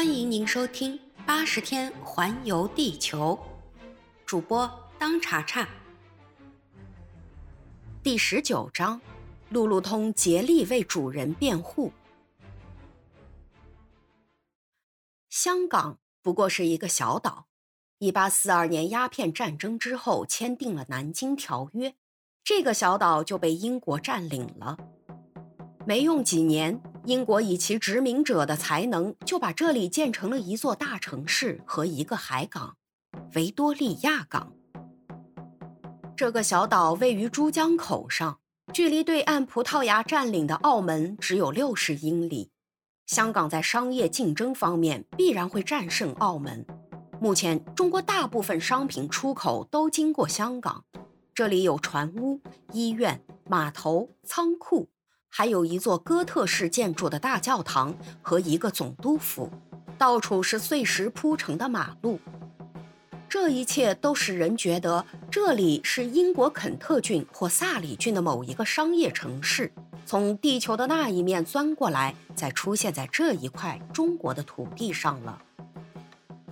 欢迎您收听《八十天环游地球》，主播当查查。第十九章：路路通竭力为主人辩护。香港不过是一个小岛，一八四二年鸦片战争之后签订了《南京条约》，这个小岛就被英国占领了。没用几年。英国以其殖民者的才能，就把这里建成了一座大城市和一个海港——维多利亚港。这个小岛位于珠江口上，距离对岸葡萄牙占领的澳门只有六十英里。香港在商业竞争方面必然会战胜澳门。目前，中国大部分商品出口都经过香港，这里有船坞、医院、码头、仓库。还有一座哥特式建筑的大教堂和一个总督府，到处是碎石铺成的马路。这一切都使人觉得这里是英国肯特郡或萨里郡的某一个商业城市，从地球的那一面钻过来，再出现在这一块中国的土地上了。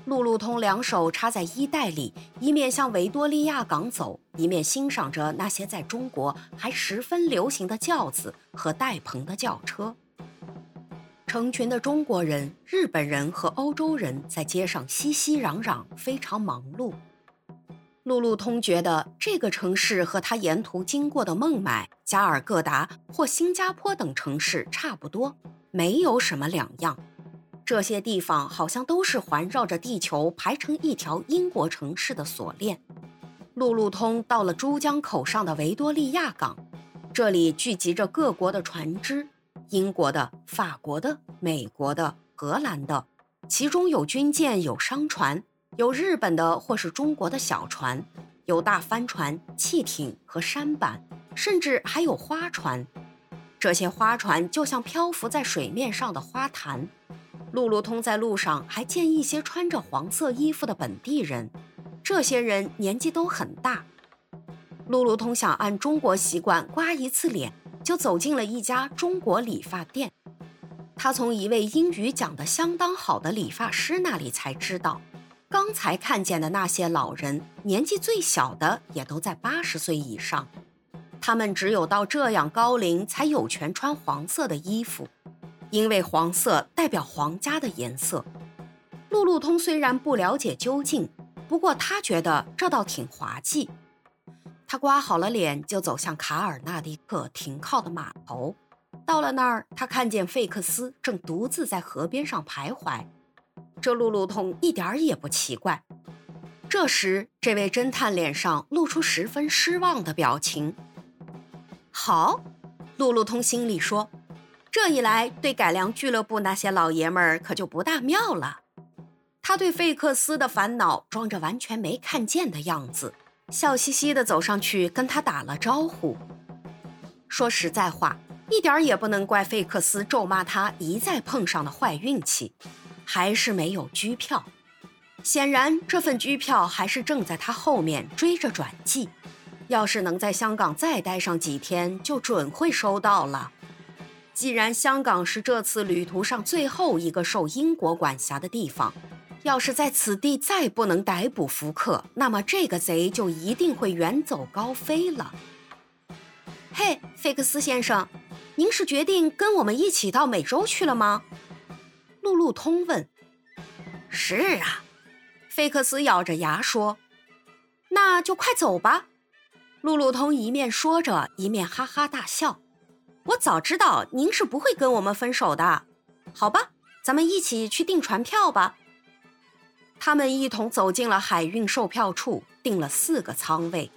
路路通两手插在衣袋里，一面向维多利亚港走，一面欣赏着那些在中国还十分流行的轿子和带棚的轿车。成群的中国人、日本人和欧洲人在街上熙熙攘攘，非常忙碌。路路通觉得这个城市和他沿途经过的孟买、加尔各答或新加坡等城市差不多，没有什么两样。这些地方好像都是环绕着地球排成一条英国城市的锁链。路路通到了珠江口上的维多利亚港，这里聚集着各国的船只，英国的、法国的、美国的、荷兰的，其中有军舰、有商船，有日本的或是中国的小船，有大帆船、汽艇和舢板，甚至还有花船。这些花船就像漂浮在水面上的花坛。路路通在路上还见一些穿着黄色衣服的本地人，这些人年纪都很大。路路通想按中国习惯刮一次脸，就走进了一家中国理发店。他从一位英语讲得相当好的理发师那里才知道，刚才看见的那些老人，年纪最小的也都在八十岁以上。他们只有到这样高龄，才有权穿黄色的衣服。因为黄色代表皇家的颜色，路路通虽然不了解究竟，不过他觉得这倒挺滑稽。他刮好了脸，就走向卡尔纳迪克停靠的码头。到了那儿，他看见费克斯正独自在河边上徘徊，这路路通一点也不奇怪。这时，这位侦探脸上露出十分失望的表情。好，路路通心里说。这一来，对改良俱乐部那些老爷们儿可就不大妙了。他对费克斯的烦恼装着完全没看见的样子，笑嘻嘻地走上去跟他打了招呼。说实在话，一点也不能怪费克斯咒骂他一再碰上的坏运气，还是没有居票。显然，这份居票还是正在他后面追着转寄。要是能在香港再待上几天，就准会收到了。既然香港是这次旅途上最后一个受英国管辖的地方，要是在此地再不能逮捕福克，那么这个贼就一定会远走高飞了。嘿，费克斯先生，您是决定跟我们一起到美洲去了吗？路路通问。是啊，费克斯咬着牙说。那就快走吧。路路通一面说着，一面哈哈大笑。我早知道您是不会跟我们分手的，好吧，咱们一起去订船票吧。他们一同走进了海运售票处，订了四个舱位。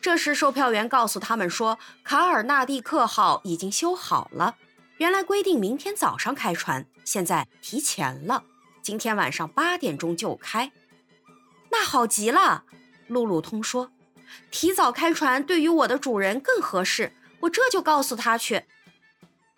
这时，售票员告诉他们说，卡尔纳蒂克号已经修好了，原来规定明天早上开船，现在提前了，今天晚上八点钟就开。那好极了，路路通说，提早开船对于我的主人更合适。我这就告诉他去。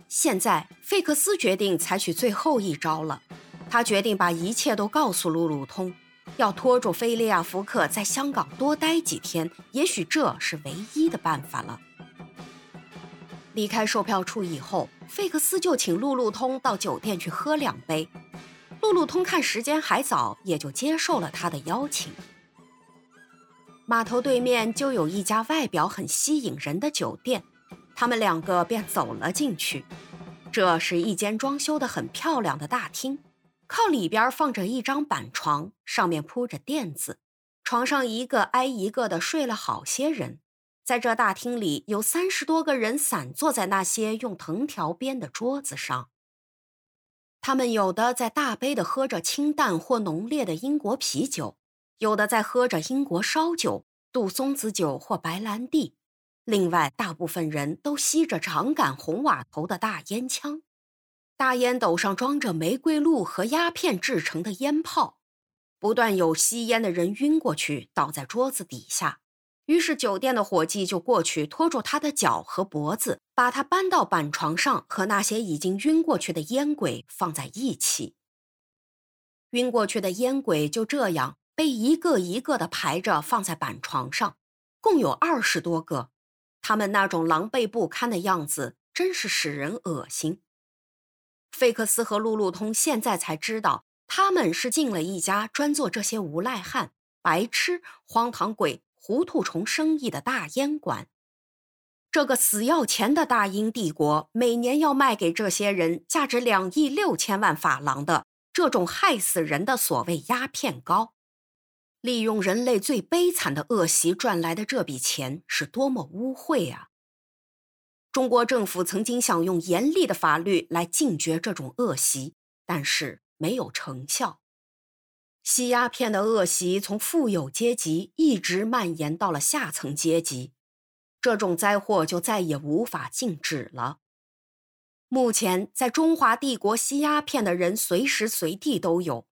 现在，费克斯决定采取最后一招了。他决定把一切都告诉路路通，要拖住菲利亚·福克在香港多待几天，也许这是唯一的办法了。离开售票处以后，费克斯就请路路通到酒店去喝两杯。路路通看时间还早，也就接受了他的邀请。码头对面就有一家外表很吸引人的酒店，他们两个便走了进去。这是一间装修的很漂亮的大厅，靠里边放着一张板床，上面铺着垫子，床上一个挨一个的睡了好些人。在这大厅里，有三十多个人散坐在那些用藤条编的桌子上。他们有的在大杯的喝着清淡或浓烈的英国啤酒，有的在喝着英国烧酒、杜松子酒或白兰地。另外，大部分人都吸着长杆红瓦头的大烟枪，大烟斗上装着玫瑰露和鸦片制成的烟泡。不断有吸烟的人晕过去，倒在桌子底下。于是，酒店的伙计就过去拖住他的脚和脖子，把他搬到板床上，和那些已经晕过去的烟鬼放在一起。晕过去的烟鬼就这样被一个一个的排着放在板床上，共有二十多个。他们那种狼狈不堪的样子，真是使人恶心。费克斯和路路通现在才知道，他们是进了一家专做这些无赖汉、白痴、荒唐鬼。糊涂虫生意的大烟馆，这个死要钱的大英帝国每年要卖给这些人价值两亿六千万法郎的这种害死人的所谓鸦片膏，利用人类最悲惨的恶习赚来的这笔钱是多么污秽啊！中国政府曾经想用严厉的法律来禁绝这种恶习，但是没有成效。吸鸦片的恶习从富有阶级一直蔓延到了下层阶级，这种灾祸就再也无法禁止了。目前，在中华帝国吸鸦片的人随时随地都有，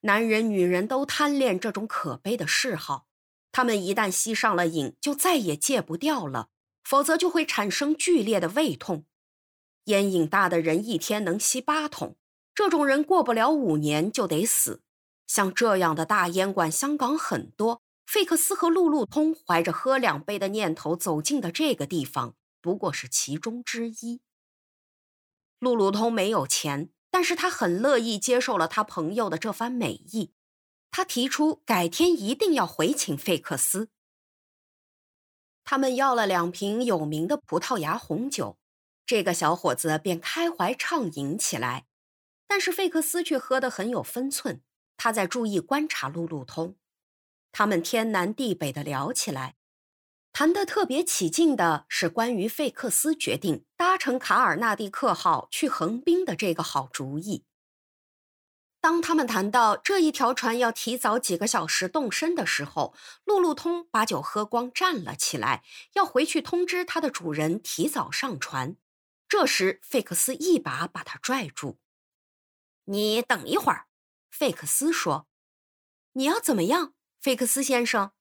男人、女人都贪恋这种可悲的嗜好。他们一旦吸上了瘾，就再也戒不掉了，否则就会产生剧烈的胃痛。烟瘾大的人一天能吸八桶，这种人过不了五年就得死。像这样的大烟馆，香港很多。费克斯和路路通怀着喝两杯的念头走进的这个地方，不过是其中之一。路路通没有钱，但是他很乐意接受了他朋友的这番美意。他提出改天一定要回请费克斯。他们要了两瓶有名的葡萄牙红酒，这个小伙子便开怀畅饮起来，但是费克斯却喝得很有分寸。他在注意观察路路通，他们天南地北的聊起来，谈得特别起劲的是关于费克斯决定搭乘卡尔纳蒂克号去横滨的这个好主意。当他们谈到这一条船要提早几个小时动身的时候，路路通把酒喝光，站了起来，要回去通知他的主人提早上船。这时，费克斯一把把他拽住：“你等一会儿。”费克斯说：“你要怎么样，费克斯先生？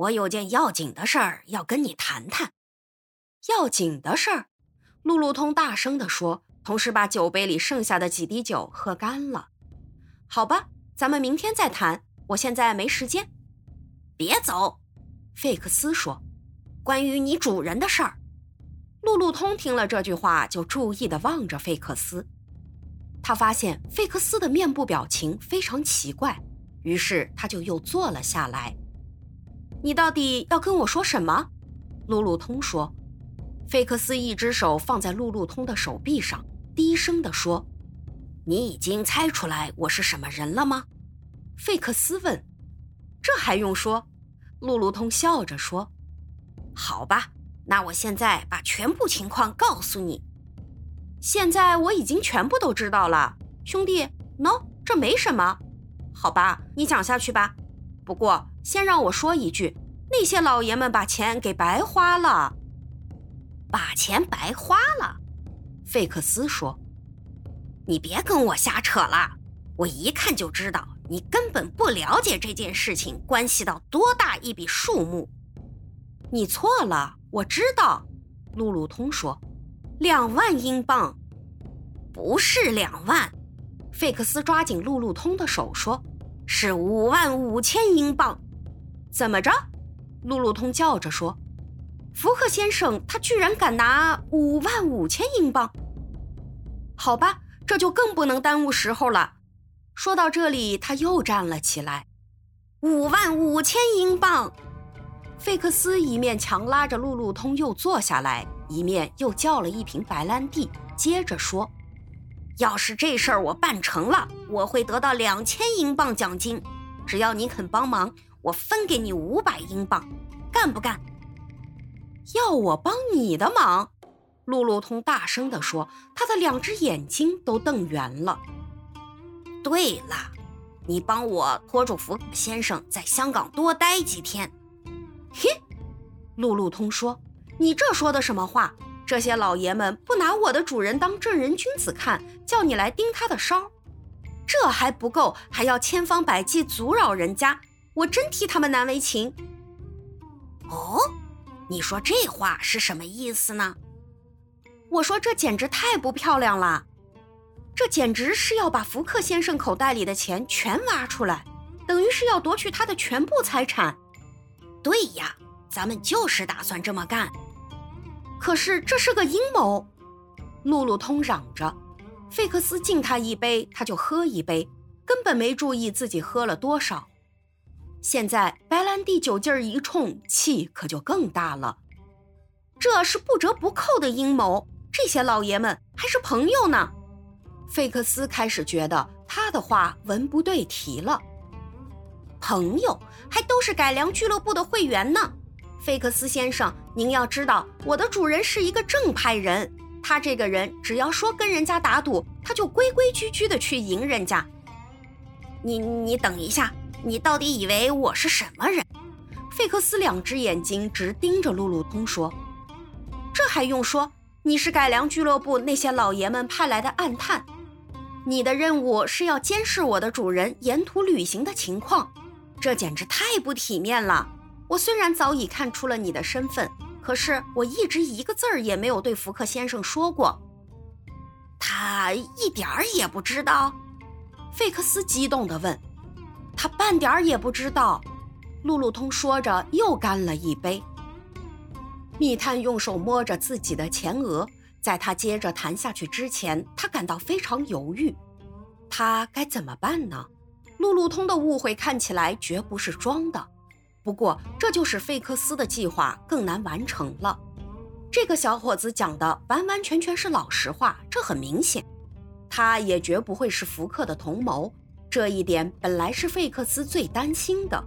我有件要紧的事儿要跟你谈谈。要紧的事儿。”路路通大声地说，同时把酒杯里剩下的几滴酒喝干了。“好吧，咱们明天再谈。我现在没时间。”别走，费克斯说：“关于你主人的事儿。”路路通听了这句话，就注意地望着费克斯。他发现费克斯的面部表情非常奇怪，于是他就又坐了下来。“你到底要跟我说什么？”路路通说。费克斯一只手放在路路通的手臂上，低声地说：“你已经猜出来我是什么人了吗？”费克斯问。“这还用说？”路路通笑着说。“好吧，那我现在把全部情况告诉你。”现在我已经全部都知道了，兄弟。喏，这没什么，好吧，你讲下去吧。不过先让我说一句，那些老爷们把钱给白花了，把钱白花了。费克斯说：“你别跟我瞎扯了，我一看就知道你根本不了解这件事情关系到多大一笔数目。”你错了，我知道。路路通说。两万英镑，不是两万。费克斯抓紧路路通的手说：“是五万五千英镑。”怎么着？路路通叫着说：“福克先生，他居然敢拿五万五千英镑？好吧，这就更不能耽误时候了。”说到这里，他又站了起来。五万五千英镑。费克斯一面强拉着路路通又坐下来，一面又叫了一瓶白兰地，接着说：“要是这事儿我办成了，我会得到两千英镑奖金。只要你肯帮忙，我分给你五百英镑，干不干？”要我帮你的忙？路路通大声地说，他的两只眼睛都瞪圆了。对了。你帮我拖住福先生，在香港多待几天。嘿，路路通说：“你这说的什么话？这些老爷们不拿我的主人当正人君子看，叫你来盯他的梢，这还不够，还要千方百计阻扰人家，我真替他们难为情。”哦，你说这话是什么意思呢？我说这简直太不漂亮了。这简直是要把福克先生口袋里的钱全挖出来，等于是要夺取他的全部财产。对呀，咱们就是打算这么干。可是这是个阴谋，路路通嚷着。费克斯敬他一杯，他就喝一杯，根本没注意自己喝了多少。现在白兰地酒劲儿一冲，气可就更大了。这是不折不扣的阴谋，这些老爷们还是朋友呢。费克斯开始觉得他的话文不对题了。朋友还都是改良俱乐部的会员呢。费克斯先生，您要知道，我的主人是一个正派人。他这个人只要说跟人家打赌，他就规规矩矩的去赢人家。你你等一下，你到底以为我是什么人？费克斯两只眼睛直盯着路路通说：“这还用说？你是改良俱乐部那些老爷们派来的暗探。”你的任务是要监视我的主人沿途旅行的情况，这简直太不体面了。我虽然早已看出了你的身份，可是我一直一个字儿也没有对福克先生说过。他一点儿也不知道。费克斯激动地问：“他半点儿也不知道。”路路通说着又干了一杯。密探用手摸着自己的前额。在他接着谈下去之前，他感到非常犹豫，他该怎么办呢？路路通的误会看起来绝不是装的，不过这就使费克斯的计划更难完成了。这个小伙子讲的完完全全是老实话，这很明显，他也绝不会是福克的同谋，这一点本来是费克斯最担心的。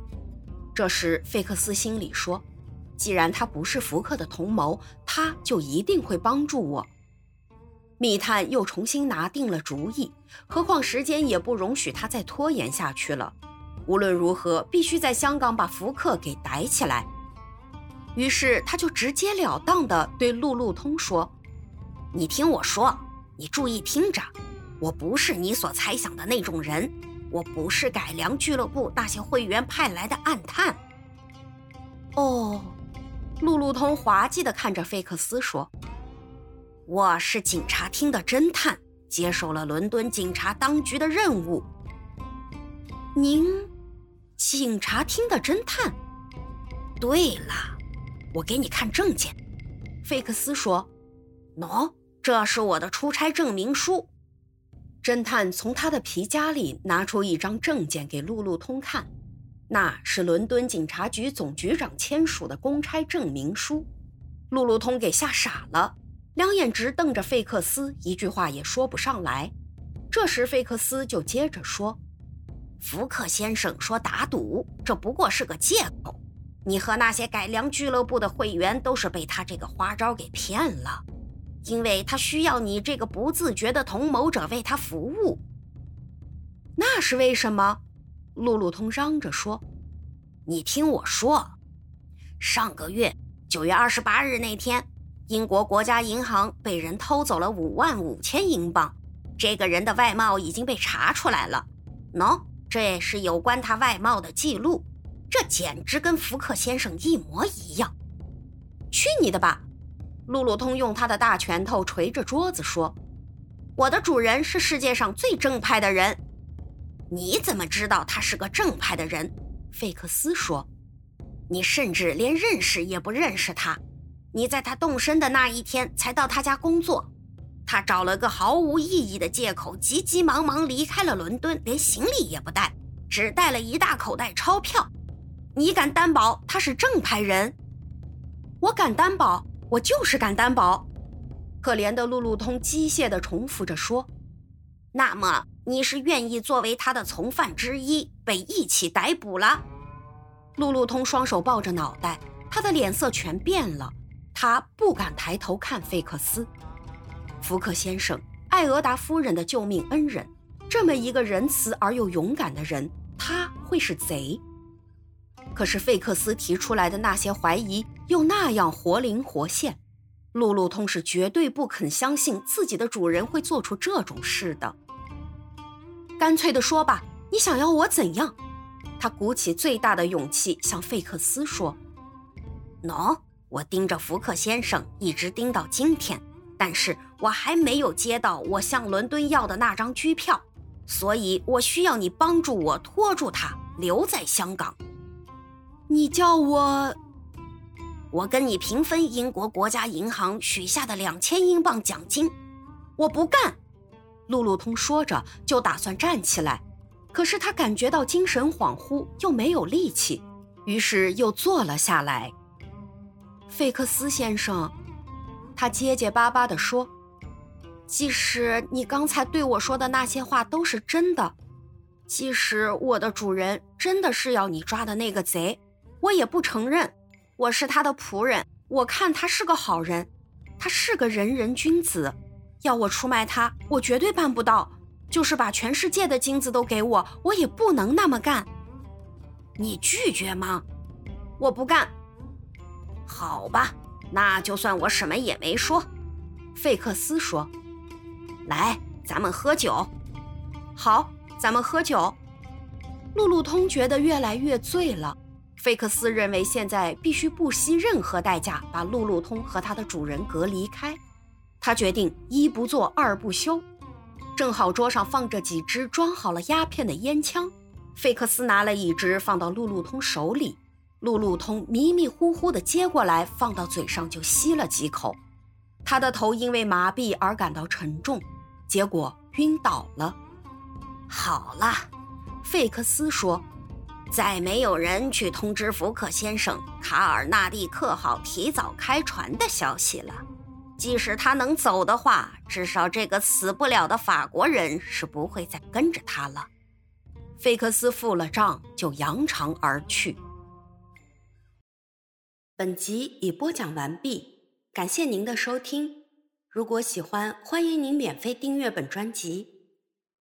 这时，费克斯心里说。既然他不是福克的同谋，他就一定会帮助我。密探又重新拿定了主意，何况时间也不容许他再拖延下去了。无论如何，必须在香港把福克给逮起来。于是，他就直截了当地对路路通说：“你听我说，你注意听着，我不是你所猜想的那种人，我不是改良俱乐部那些会员派来的暗探。”哦。路路通滑稽地看着费克斯说：“我是警察厅的侦探，接受了伦敦警察当局的任务。您，警察厅的侦探？对了，我给你看证件。”费克斯说：“喏，这是我的出差证明书。”侦探从他的皮夹里拿出一张证件给路路通看。那是伦敦警察局总局长签署的公差证明书，路路通给吓傻了，两眼直瞪着费克斯，一句话也说不上来。这时费克斯就接着说：“福克先生说打赌，这不过是个借口。你和那些改良俱乐部的会员都是被他这个花招给骗了，因为他需要你这个不自觉的同谋者为他服务。那是为什么？”路路通嚷着说：“你听我说，上个月九月二十八日那天，英国国家银行被人偷走了五万五千英镑。这个人的外貌已经被查出来了。喏，这是有关他外貌的记录。这简直跟福克先生一模一样。去你的吧！”路路通用他的大拳头捶着桌子说：“我的主人是世界上最正派的人。”你怎么知道他是个正派的人？费克斯说：“你甚至连认识也不认识他。你在他动身的那一天才到他家工作。他找了个毫无意义的借口，急急忙忙离开了伦敦，连行李也不带，只带了一大口袋钞票。你敢担保他是正派人？我敢担保，我就是敢担保。可怜的路路通机械地重复着说：“那么你是愿意作为他的从犯之一被一起逮捕了？”路路通双手抱着脑袋，他的脸色全变了，他不敢抬头看费克斯。福克先生，艾俄达夫人的救命恩人，这么一个仁慈而又勇敢的人，他会是贼？可是费克斯提出来的那些怀疑又那样活灵活现。路路通是绝对不肯相信自己的主人会做出这种事的。干脆的说吧，你想要我怎样？他鼓起最大的勇气向费克斯说：“喏，我盯着福克先生一直盯到今天，但是我还没有接到我向伦敦要的那张机票，所以我需要你帮助我拖住他，留在香港。你叫我……”我跟你平分英国国家银行许下的两千英镑奖金，我不干。路路通说着就打算站起来，可是他感觉到精神恍惚，又没有力气，于是又坐了下来。费克斯先生，他结结巴巴地说：“即使你刚才对我说的那些话都是真的，即使我的主人真的是要你抓的那个贼，我也不承认。”我是他的仆人，我看他是个好人，他是个仁人君子。要我出卖他，我绝对办不到。就是把全世界的金子都给我，我也不能那么干。你拒绝吗？我不干。好吧，那就算我什么也没说。费克斯说：“来，咱们喝酒。”好，咱们喝酒。路路通觉得越来越醉了。费克斯认为现在必须不惜任何代价把路路通和他的主人隔离开。他决定一不做二不休。正好桌上放着几支装好了鸦片的烟枪，费克斯拿了一支放到路路通手里，路路通迷迷糊糊地接过来，放到嘴上就吸了几口。他的头因为麻痹而感到沉重，结果晕倒了。好了，费克斯说。再没有人去通知福克先生卡尔纳蒂克号提早开船的消息了。即使他能走的话，至少这个死不了的法国人是不会再跟着他了。费克斯付了账，就扬长而去。本集已播讲完毕，感谢您的收听。如果喜欢，欢迎您免费订阅本专辑。